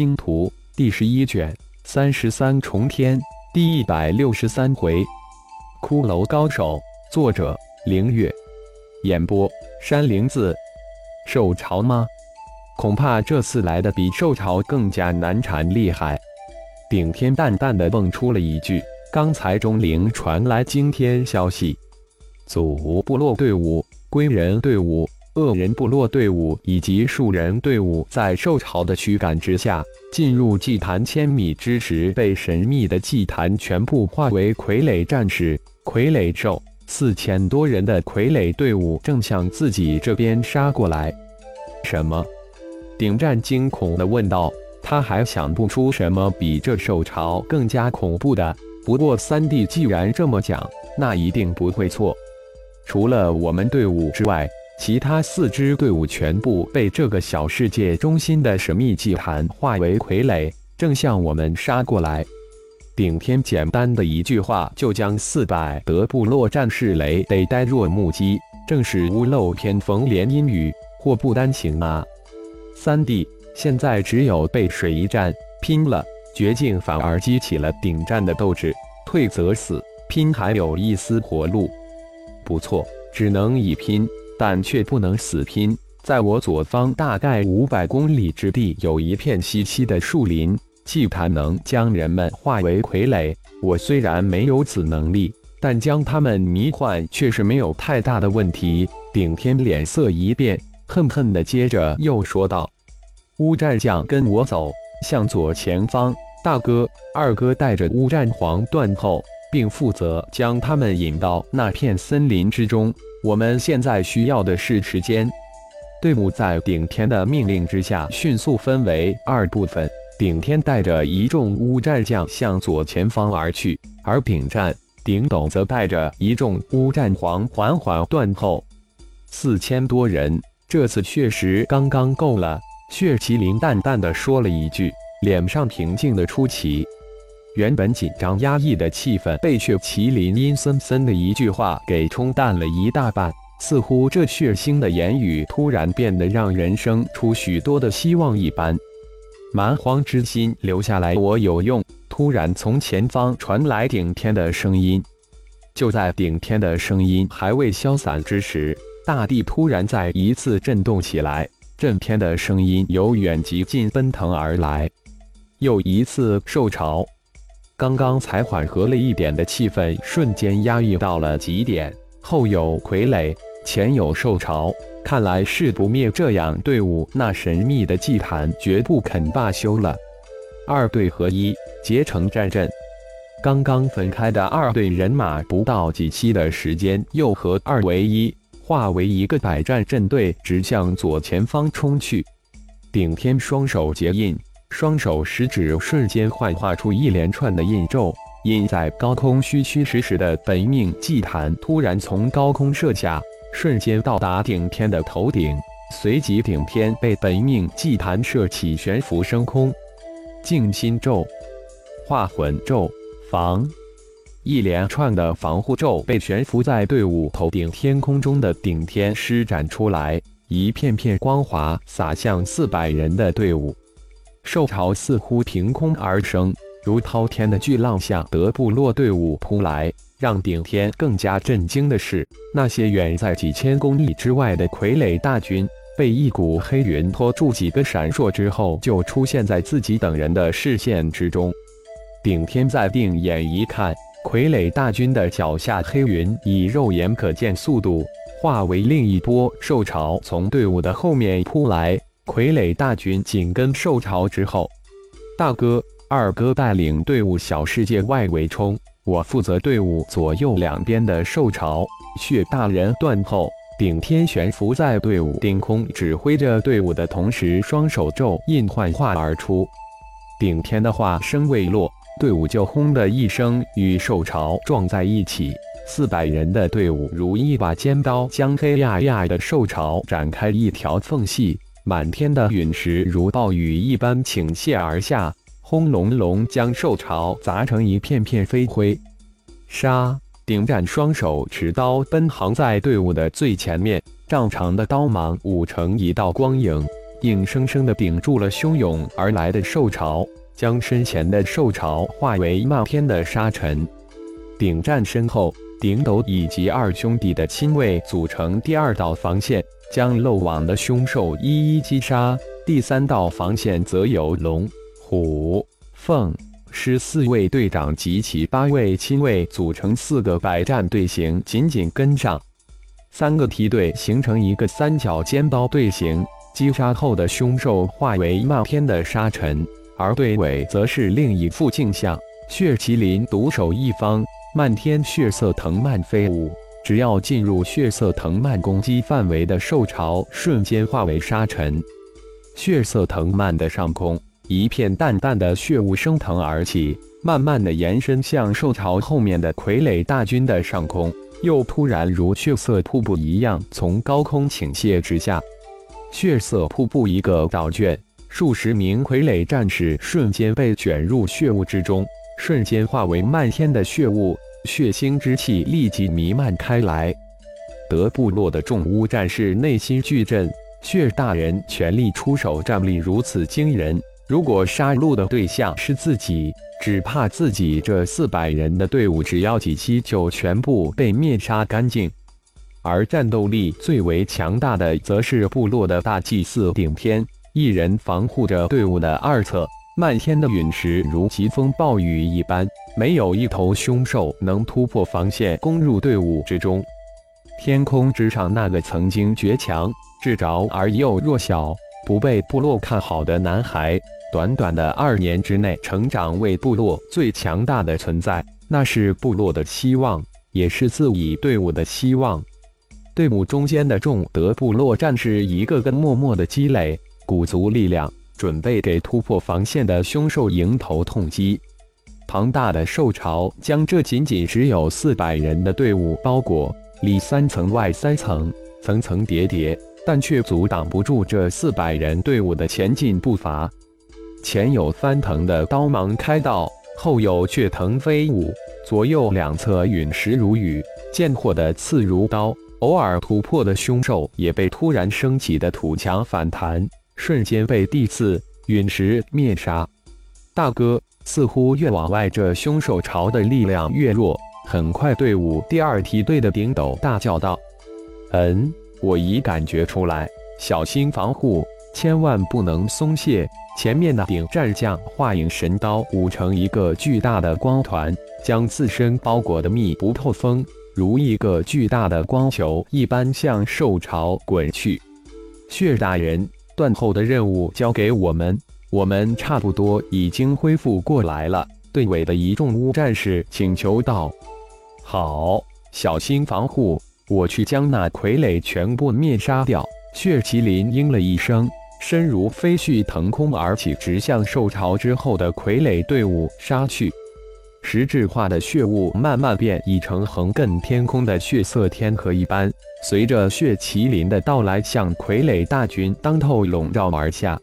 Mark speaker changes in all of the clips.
Speaker 1: 星图》第十一卷三十三重天第一百六十三回，骷髅高手，作者：凌月，演播：山灵子。受潮吗？恐怕这次来的比受潮更加难缠厉害。顶天淡淡的蹦出了一句：“刚才钟灵传来惊天消息，祖部落队伍、归人队伍、恶人部落队伍以及树人队伍，在受潮的驱赶之下，进入祭坛千米之时，被神秘的祭坛全部化为傀儡战士、傀儡兽。四千多人的傀儡队伍正向自己这边杀过来。什么？顶战惊恐地问道。他还想不出什么比这兽潮更加恐怖的。不过三弟既然这么讲，那一定不会错。除了我们队伍之外，其他四支队伍全部被这个小世界中心的神秘祭坛化为傀儡，正向我们杀过来。顶天简单的一句话，就将四百德部落战士雷得呆若木鸡，正是屋漏偏逢连阴雨，祸不单行啊！三弟。现在只有背水一战，拼了！绝境反而激起了顶战的斗志，退则死，拼还有一丝活路。不错，只能以拼，但却不能死拼。在我左方大概五百公里之地，有一片稀稀的树林，祭坛能将人们化为傀儡。我虽然没有此能力，但将他们迷幻却是没有太大的问题。顶天脸色一变，恨恨的接着又说道。乌战将跟我走，向左前方。大哥、二哥带着乌战皇断后，并负责将他们引到那片森林之中。我们现在需要的是时间。队伍在顶天的命令之下，迅速分为二部分。顶天带着一众乌战将向左前方而去，而丙战、顶斗则带着一众乌战皇缓缓断后。四千多人，这次确实刚刚够了。血麒麟淡淡的说了一句，脸上平静的出奇。原本紧张压抑的气氛被血麒麟阴森森的一句话给冲淡了一大半，似乎这血腥的言语突然变得让人生出许多的希望一般。蛮荒之心留下来，我有用。突然，从前方传来顶天的声音。就在顶天的声音还未消散之时，大地突然再一次震动起来。震天的声音由远及近奔腾而来，又一次受潮。刚刚才缓和了一点的气氛，瞬间压抑到了极点。后有傀儡，前有受潮，看来誓不灭这样队伍，那神秘的祭坛绝不肯罢休了。二队合一，结成战阵。刚刚分开的二队人马，不到几期的时间，又合二为一。化为一个百战阵队，直向左前方冲去。顶天双手结印，双手食指瞬间幻化出一连串的印咒，印在高空虚虚实实的本命祭坛突然从高空射下，瞬间到达顶天的头顶，随即顶天被本命祭坛射起悬浮升空。静心咒、化魂咒、防。一连串的防护咒被悬浮在队伍头顶天空中的顶天施展出来，一片片光华洒向四百人的队伍。兽潮似乎凭空而生，如滔天的巨浪向德部落队伍扑来。让顶天更加震惊的是，那些远在几千公里之外的傀儡大军，被一股黑云拖住，几个闪烁之后，就出现在自己等人的视线之中。顶天再定眼一看。傀儡大军的脚下黑云以肉眼可见速度化为另一波兽潮，从队伍的后面扑来。傀儡大军紧跟兽潮之后，大哥、二哥带领队伍小世界外围冲，我负责队伍左右两边的兽潮。血大人断后，顶天悬浮在队伍顶空，指挥着队伍的同时，双手咒印幻化而出。顶天的话声未落。队伍就轰的一声与兽潮撞在一起，四百人的队伍如一把尖刀，将黑压压的兽潮展开一条缝隙。满天的陨石如暴雨一般倾泻而下，轰隆隆将兽潮砸成一片片飞灰。杀！顶战双手持刀奔行在队伍的最前面，丈长的刀芒舞成一道光影，硬生生地顶住了汹涌而来的兽潮，将身前的兽潮化为漫天的沙尘。顶战身后，顶斗以及二兄弟的亲卫组成第二道防线，将漏网的凶兽一一击杀。第三道防线则有龙、虎、凤、狮四位队长及其八位亲卫组成四个百战队形，紧紧跟上。三个梯队形成一个三角尖刀队形，击杀后的凶兽化为漫天的沙尘，而队尾则是另一副镜像，血麒麟独守一方，漫天血色藤蔓飞舞，只要进入血色藤蔓攻击范围的兽潮，瞬间化为沙尘。血色藤蔓的上空，一片淡淡的血雾升腾而起，慢慢的延伸向兽潮后面的傀儡大军的上空。又突然如血色瀑布一样从高空倾泻直下，血色瀑布一个倒卷，数十名傀儡战士瞬间被卷入血雾之中，瞬间化为漫天的血雾，血腥之气立即弥漫开来。德部落的重巫战士内心巨震，血大人全力出手，战力如此惊人。如果杀戮的对象是自己，只怕自己这四百人的队伍，只要几期就全部被灭杀干净。而战斗力最为强大的，则是部落的大祭司顶天，一人防护着队伍的二侧。漫天的陨石如疾风暴雨一般，没有一头凶兽能突破防线攻入队伍之中。天空之上，那个曾经倔强、智着而又弱小。不被部落看好的男孩，短短的二年之内成长为部落最强大的存在，那是部落的希望，也是自己队伍的希望。队伍中间的众德部落战士一个个默默的积累，鼓足力量，准备给突破防线的凶兽迎头痛击。庞大的兽潮将这仅仅只有四百人的队伍包裹，里三层外三层，层层叠叠。但却阻挡不住这四百人队伍的前进步伐。前有翻腾的刀芒开道，后有血藤飞舞，左右两侧陨石如雨，剑火的刺如刀。偶尔突破的凶兽也被突然升起的土墙反弹，瞬间被地刺陨石灭杀。大哥，似乎越往外，这凶兽潮的力量越弱。很快，队伍第二梯队的顶斗大叫道：“嗯。”我已感觉出来，小心防护，千万不能松懈。前面的顶战将化影神刀舞成一个巨大的光团，将自身包裹的密不透风，如一个巨大的光球一般向兽巢滚去。血大人，断后的任务交给我们，我们差不多已经恢复过来了。队尾的一众巫战士请求道：“好，小心防护。”我去将那傀儡全部灭杀掉。血麒麟应了一声，身如飞絮腾空而起，直向受潮之后的傀儡队伍杀去。实质化的血雾慢慢变异成横亘天空的血色天河一般，随着血麒麟的到来，向傀儡大军当头笼罩而下。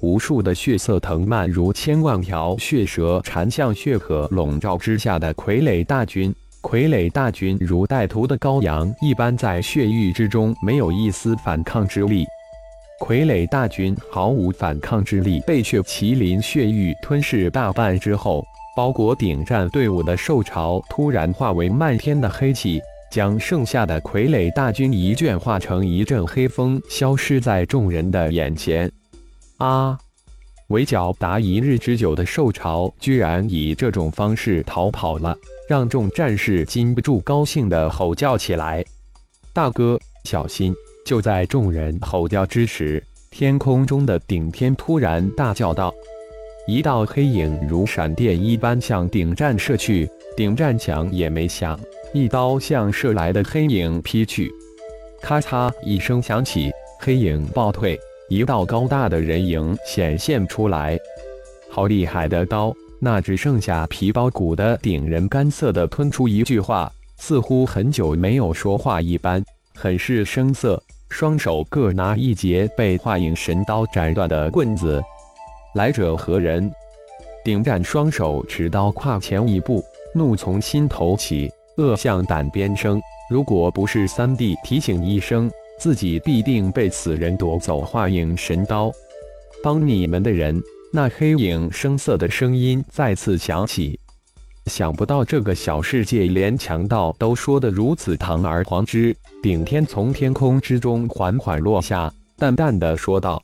Speaker 1: 无数的血色藤蔓如千万条血蛇缠向血河笼罩之下的傀儡大军。傀儡大军如带头的羔羊一般，在血域之中没有一丝反抗之力。傀儡大军毫无反抗之力，被血麒麟血域吞噬大半之后，包裹顶战队伍的兽潮突然化为漫天的黑气，将剩下的傀儡大军一卷化成一阵黑风，消失在众人的眼前。啊！围剿达一日之久的兽潮，居然以这种方式逃跑了。让众战士禁不住高兴地吼叫起来：“大哥，小心！”就在众人吼叫之时，天空中的顶天突然大叫道：“一道黑影如闪电一般向顶战射去，顶战想也没想，一刀向射来的黑影劈去。咔嚓一声响起，黑影暴退，一道高大的人影显现出来。好厉害的刀！”那只剩下皮包骨的顶人干涩的吞出一句话，似乎很久没有说话一般，很是生涩。双手各拿一截被化影神刀斩断的棍子。来者何人？顶战双手持刀跨前一步，怒从心头起，恶向胆边生。如果不是三弟提醒一声，自己必定被此人夺走化影神刀，帮你们的人。那黑影声色的声音再次响起。想不到这个小世界连强盗都说得如此堂而皇之。顶天从天空之中缓缓落下，淡淡的说道：“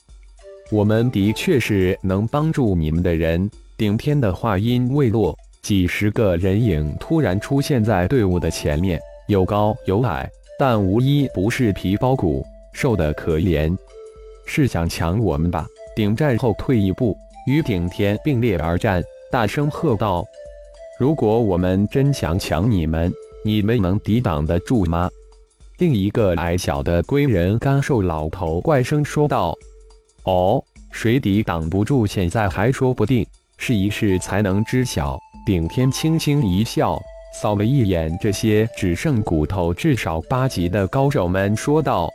Speaker 1: 我们的确是能帮助你们的人。”顶天的话音未落，几十个人影突然出现在队伍的前面，有高有矮。但无一不是皮包骨，瘦得可怜。是想抢我们吧？顶战后退一步，与顶天并列而战，大声喝道：“如果我们真想抢你们，你们能抵挡得住吗？”另一个矮小的龟人干瘦老头怪声说道：“哦，水底挡不住，现在还说不定，试一试才能知晓。”顶天轻轻一笑。扫了一眼这些只剩骨头至少八级的高手们，说道：“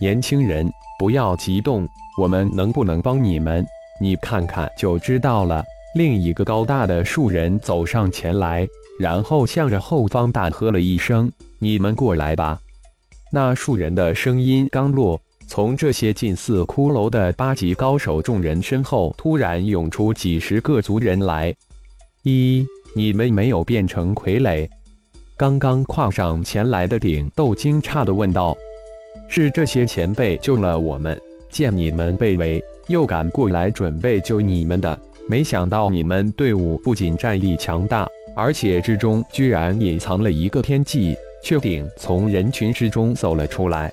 Speaker 1: 年轻人，不要激动，我们能不能帮你们？你看看就知道了。”另一个高大的树人走上前来，然后向着后方大喝了一声：“你们过来吧！”那树人的声音刚落，从这些近似骷髅的八级高手众人身后突然涌出几十个族人来。一。你们没有变成傀儡？刚刚跨上前来的顶斗惊诧地问道：“是这些前辈救了我们，见你们被围，又赶过来准备救你们的。没想到你们队伍不仅战力强大，而且之中居然隐藏了一个天际，却顶从人群之中走了出来。”